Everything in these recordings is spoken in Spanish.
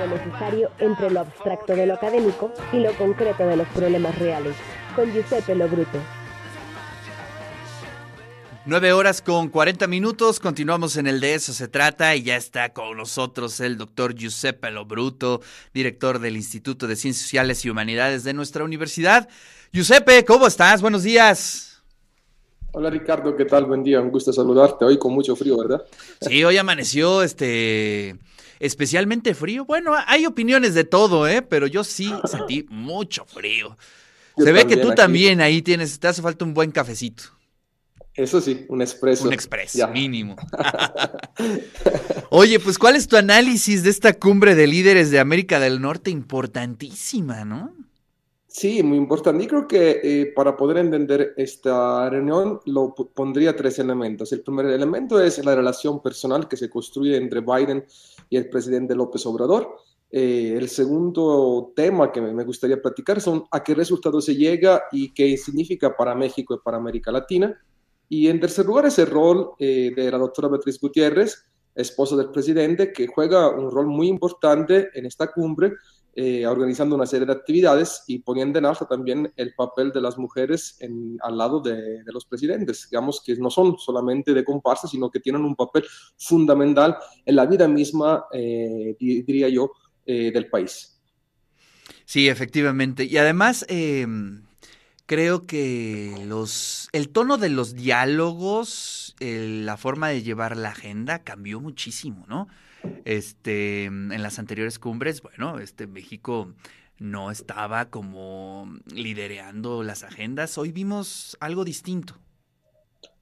diálogo necesario entre lo abstracto de lo académico y lo concreto de los problemas reales, con Giuseppe Lobruto. Nueve horas con 40 minutos, continuamos en el de eso se trata y ya está con nosotros el doctor Giuseppe Lobruto, director del Instituto de Ciencias Sociales y Humanidades de nuestra universidad. Giuseppe, ¿cómo estás? Buenos días. Hola Ricardo, ¿qué tal? Buen día, un gusto saludarte. Hoy con mucho frío, ¿verdad? Sí, hoy amaneció este especialmente frío. Bueno, hay opiniones de todo, ¿eh? Pero yo sí sentí mucho frío. Se ve que tú también ahí tienes, te hace falta un buen cafecito. Eso sí, un expreso. Un expreso, mínimo. Oye, pues ¿cuál es tu análisis de esta cumbre de líderes de América del Norte? Importantísima, ¿no? Sí, muy importante. Y creo que eh, para poder entender esta reunión lo pondría tres elementos. El primer elemento es la relación personal que se construye entre Biden y el presidente López Obrador. Eh, el segundo tema que me gustaría platicar son a qué resultado se llega y qué significa para México y para América Latina. Y en tercer lugar es el rol eh, de la doctora Beatriz Gutiérrez, esposa del presidente, que juega un rol muy importante en esta cumbre, eh, organizando una serie de actividades y poniendo en alta también el papel de las mujeres en, al lado de, los presidentes, digamos que no son solamente de comparsa, sino que tienen un papel fundamental en la vida misma, eh, diría yo, del país. Sí, efectivamente. Y además em, creo que los el tono de los diálogos, la forma de llevar la agenda cambió muchísimo, ¿no? Este, en las anteriores cumbres, bueno, este México no estaba como lidereando las agendas. Hoy vimos algo distinto.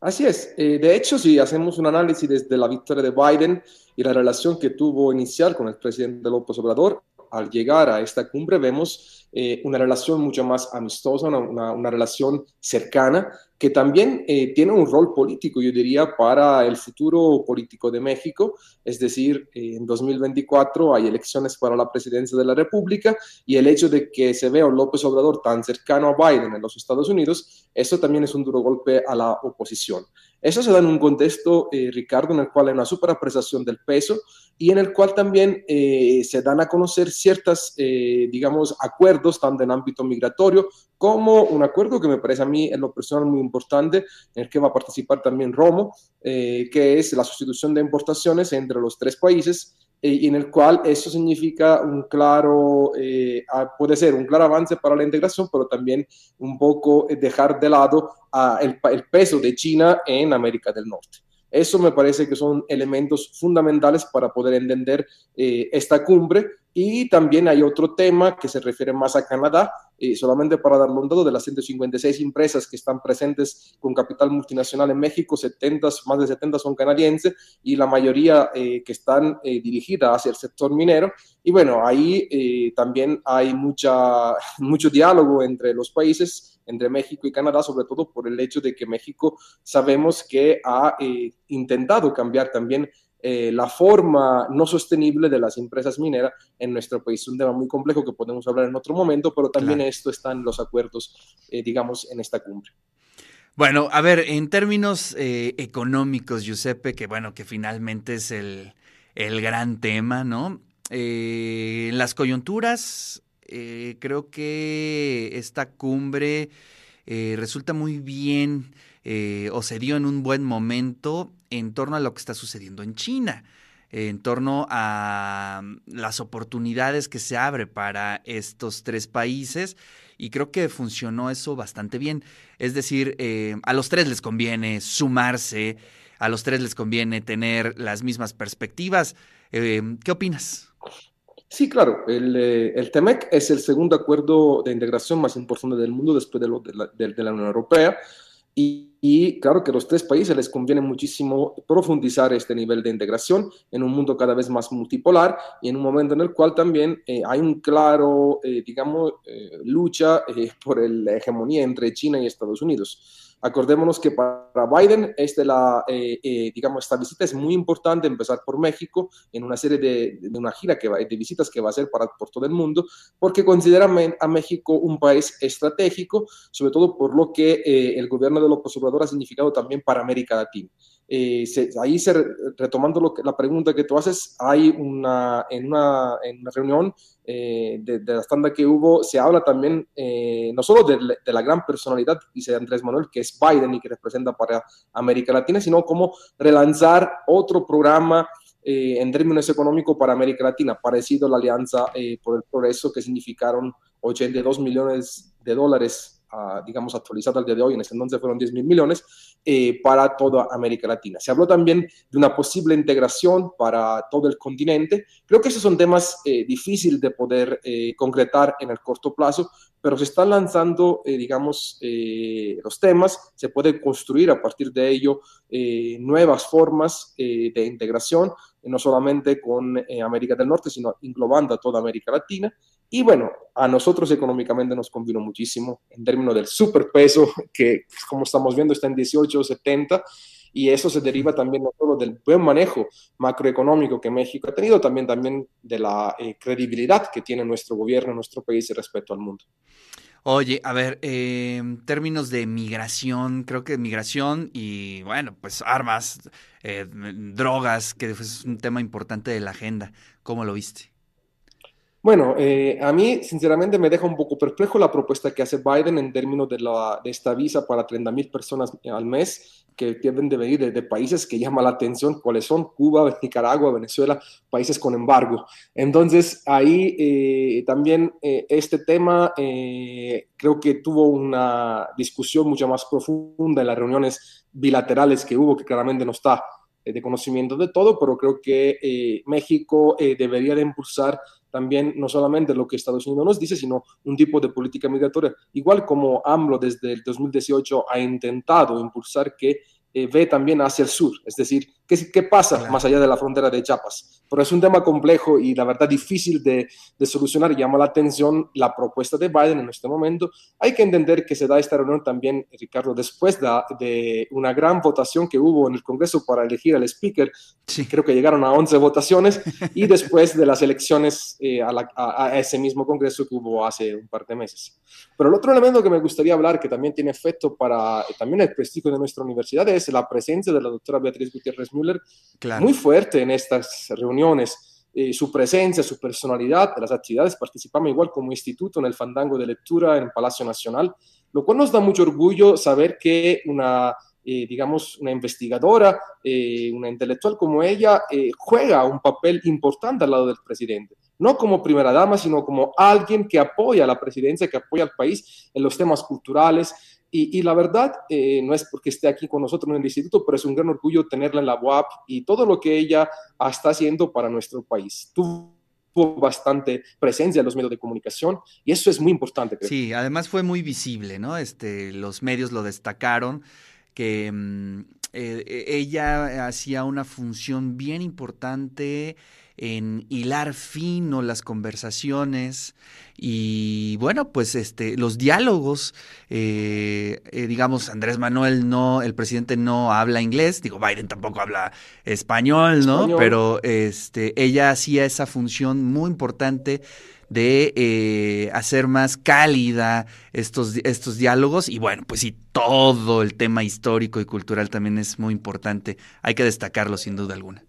Así es. Eh, de hecho, si hacemos un análisis desde la victoria de Biden y la relación que tuvo inicial con el presidente López Obrador, al llegar a esta cumbre vemos eh, una relación mucho más amistosa, una, una, relación cercana, que también eh, tiene un rol político, yo diría, para el futuro político de México. Es decir, eh, en 2024 hay elecciones para la presidencia de la República y el hecho de que se vea un López Obrador tan cercano a Biden en los Estados Unidos, eso también es un duro golpe a la oposición. Eso se da en un contexto, Ricardo, en el cual hay una superapreciación del peso y en el cual también se dan a conocer ciertas, digamos, acuerdos, tanto en ámbito migratorio como un acuerdo que me parece a mí en lo personal muy importante, en el que va a participar también Romo, eh, que es la sustitución de importaciones entre los tres países eh, y en el cual eso significa un claro, eh, puede ser un claro avance para la integración, pero también un poco dejar de lado el, el peso de China en América del Norte. Eso me parece que son elementos fundamentales para poder entender esta cumbre y también hay otro tema que se refiere más a Canadá, y solamente para darle un dato, de las 156 empresas que están presentes con capital multinacional en México, 70, más de 70 son canadienses y la mayoría eh, que están eh, dirigidas hacia el sector minero. Y bueno, ahí eh, también hay mucha, mucho diálogo entre los países, entre México y Canadá, sobre todo por el hecho de que México sabemos que ha intentado cambiar también eh, la forma no sostenible de las empresas mineras en nuestro país. Es un tema muy complejo que podemos hablar en otro momento, pero también esto está en los acuerdos, eh, digamos, en esta cumbre. Bueno, a ver, en términos eh, económicos, Giuseppe, que bueno, que finalmente es el, el gran tema, ¿no? en las coyunturas, creo que esta cumbre resulta muy bien o se dio en un buen momento en torno a lo que está sucediendo en China, en torno a mm, las oportunidades que se abre para estos tres países y creo que funcionó eso bastante bien. Es decir, eh, a los tres les conviene sumarse, a los tres les conviene tener las mismas perspectivas. Eh, ¿Qué opinas? Sí, claro. El, eh, el, TEMEC es el segundo acuerdo de integración más importante del mundo después de, de, la, de la Unión Europea. Y, claro que a los tres países les conviene muchísimo profundizar este nivel de integración en un mundo cada vez más multipolar y en un momento en el cual también eh, hay un claro, eh, digamos, lucha por la hegemonía entre China y Estados Unidos. Acordémonos que para Biden este la, eh, eh, digamos, esta visita es muy importante, empezar por México, en una serie de, de, una gira que va, de visitas que va a hacer para, por todo el mundo, porque considera a México un país estratégico, sobre todo por lo que eh, el gobierno de López Obrador ha significado también para América Latina. Eh, ahí se, retomando lo que, la pregunta que tú haces, hay una, en una, en una reunión eh, de, la tanda que hubo, se habla también eh, no solo de, de, la gran personalidad, dice Andrés Manuel, que es Biden y que representa para América Latina, sino cómo relanzar otro programa en términos económicos para América Latina, parecido a la Alianza por el Progreso, que significaron 82 millones de dólares digamos, actualizado al día de hoy, en ese entonces fueron 10 mil millones, eh, para toda América Latina. Se habló también de una posible integración para todo el continente. Creo que esos son temas eh, difíciles de poder eh, concretar en el corto plazo, pero se están lanzando, digamos, los temas, se puede construir a partir de ello nuevas formas de integración, no solamente con América del Norte, sino englobando a toda América Latina. Y bueno, a nosotros económicamente nos convino muchísimo en términos del superpeso, que como estamos viendo está en 18,70, y eso se deriva también no solo del buen manejo macroeconómico que México ha tenido, también, también de la eh, credibilidad que tiene nuestro gobierno, nuestro país respecto al mundo. Oye, a ver, eh, términos de migración, creo que migración y, bueno, pues armas, eh, drogas, que es un tema importante de la agenda. ¿Cómo lo viste? Bueno, eh, a mí sinceramente me deja un poco perplejo la propuesta que hace Biden en términos de, esta visa para 30 mil personas al mes que deben de venir de, países que llaman la atención, cuáles son Cuba, Nicaragua, Venezuela, países con embargo. Entonces, ahí eh, también eh, este tema creo que tuvo una discusión mucho más profunda en las reuniones bilaterales que hubo, que claramente no está de conocimiento de todo, pero creo que México debería de impulsar también no solamente lo que Estados Unidos nos dice, sino un tipo de política migratoria, igual como AMLO desde el 2018 ha intentado impulsar que eh, ve también hacia el sur, es decir, ¿qué, qué pasa más allá de la frontera de Chiapas? Pero es un tema complejo y la verdad difícil de, de, solucionar. Llama la atención la propuesta de Biden en este momento. Hay que entender que se da esta reunión también, Ricardo, después de, de una gran votación que hubo en el Congreso para elegir al speaker. Sí. Creo que llegaron a 11 votaciones y después de las elecciones eh, a, la, a, a ese mismo Congreso que hubo hace un par de meses. Pero el otro elemento que me gustaría hablar, que también tiene efecto para también el prestigio de nuestra universidad, es la presencia de la doctora Beatriz Gutiérrez Müller, muy fuerte en estas reuniones. Eh, su presencia, su personalidad, las actividades, participamos igual como instituto en el fandango de lectura en Palacio Nacional, lo cual nos da mucho orgullo saber que una, eh, digamos, una investigadora, eh, una intelectual como ella, juega un papel importante al lado del presidente no como primera dama, sino como alguien que apoya a la presidencia, que apoya al país en los temas culturales, y, la verdad, eh, no es porque esté aquí con nosotros en el instituto, pero es un gran orgullo tenerla en la UAP y todo lo que ella está haciendo para nuestro país. Tuvo bastante presencia en los medios de comunicación y eso es muy importante. Sí, además fue muy visible, ¿no? Este, los medios lo destacaron, que mm, eh, ella hacía una función bien importante en hilar fino las conversaciones y bueno, pues este, los diálogos, eh, eh, digamos, Andrés Manuel no, el presidente no habla inglés, digo, Biden tampoco habla español, ¿no? Pero este, ella hacía esa función muy importante de eh, hacer más cálida estos, estos diálogos y bueno, pues sí, todo el tema histórico y cultural también es muy importante, hay que destacarlo sin duda alguna.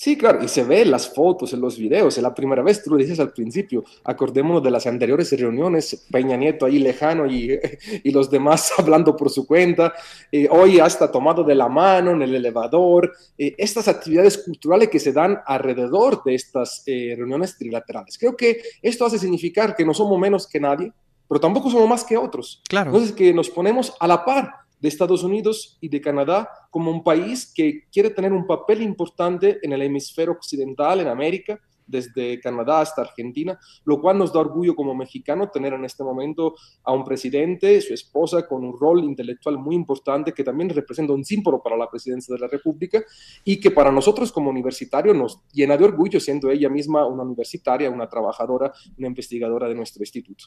Sí, claro, y se ve en las fotos, en los videos, es la primera vez, tú lo dices al principio, acordémonos de las anteriores reuniones, Peña Nieto ahí lejano y, y los demás hablando por su cuenta, eh, hoy hasta tomado de la mano en el elevador, eh, estas actividades culturales que se dan alrededor de estas eh, reuniones trilaterales. Creo que esto hace significar que no somos menos que nadie, pero tampoco somos más que otros. Claro. Entonces, que nos ponemos a la par de Estados Unidos y de Canadá como un país que quiere tener un papel importante en el hemisferio occidental, en América, desde Canadá hasta Argentina, lo cual nos da orgullo como mexicano tener en este momento a un presidente, su esposa, con un rol intelectual muy importante que también representa un símbolo para la presidencia de la República y que para nosotros como universitario nos llena de orgullo siendo ella misma una universitaria, una trabajadora, una investigadora de nuestro instituto.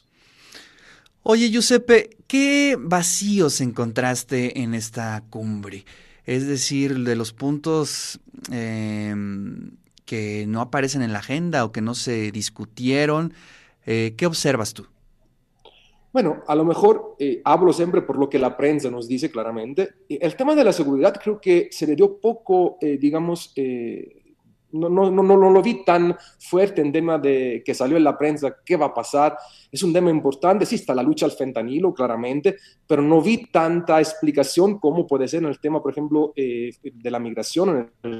Oye, Giuseppe, ¿qué vacíos encontraste en esta cumbre? Es decir, de los puntos em, que no aparecen en la agenda o que no se discutieron, eh, ¿qué observas tú? Bueno, a lo mejor eh, hablo siempre por lo que la prensa nos dice claramente. El tema de la seguridad creo que se le dio poco, eh, digamos, no, no, no, no, lo vi tan fuerte en tema de que salió en la prensa, qué va a pasar. Es un tema importante, sí está la lucha al fentanilo, claramente, pero no vi tanta explicación como puede ser en el tema, por ejemplo, de la migración, en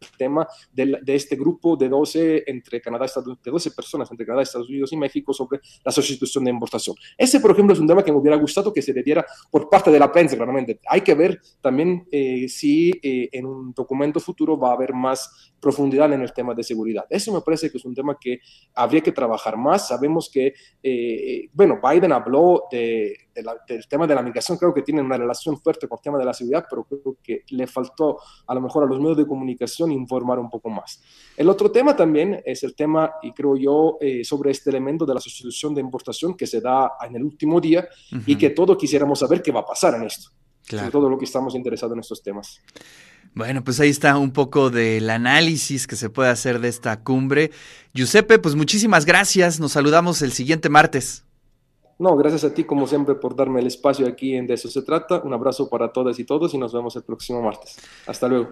el tema de, de, este grupo de 12, entre Canadá, Estados, de 12 personas entre Canadá, Estados Unidos y México sobre la sustitución de importación. Ese, por ejemplo, es un tema que me hubiera gustado que se le diera por parte de la prensa, claramente. Hay que ver también eh, si eh, en un documento futuro va a haber más profundidad en el tema de seguridad. Eso me parece que es un tema que habría que trabajar más. Sabemos que, eh, bueno, Biden habló de, de la, del tema de la migración, creo que tiene una relación fuerte con el tema de la seguridad, pero creo que le faltó a lo mejor a los medios de comunicación informar un poco más. El otro tema también es el tema, y creo yo, eh, sobre este elemento de la sustitución de importación que se da en el último día uh -huh. y que todos quisiéramos saber qué va a pasar en esto. Claro. Sobre todo lo que estamos interesados en estos temas. Bueno, pues ahí está un poco del análisis que se puede hacer de esta cumbre. Giuseppe, pues muchísimas gracias. Nos saludamos el siguiente martes. No, gracias a ti como siempre por darme el espacio aquí en De eso se trata. Un abrazo para todas y todos y nos vemos el próximo martes. Hasta luego.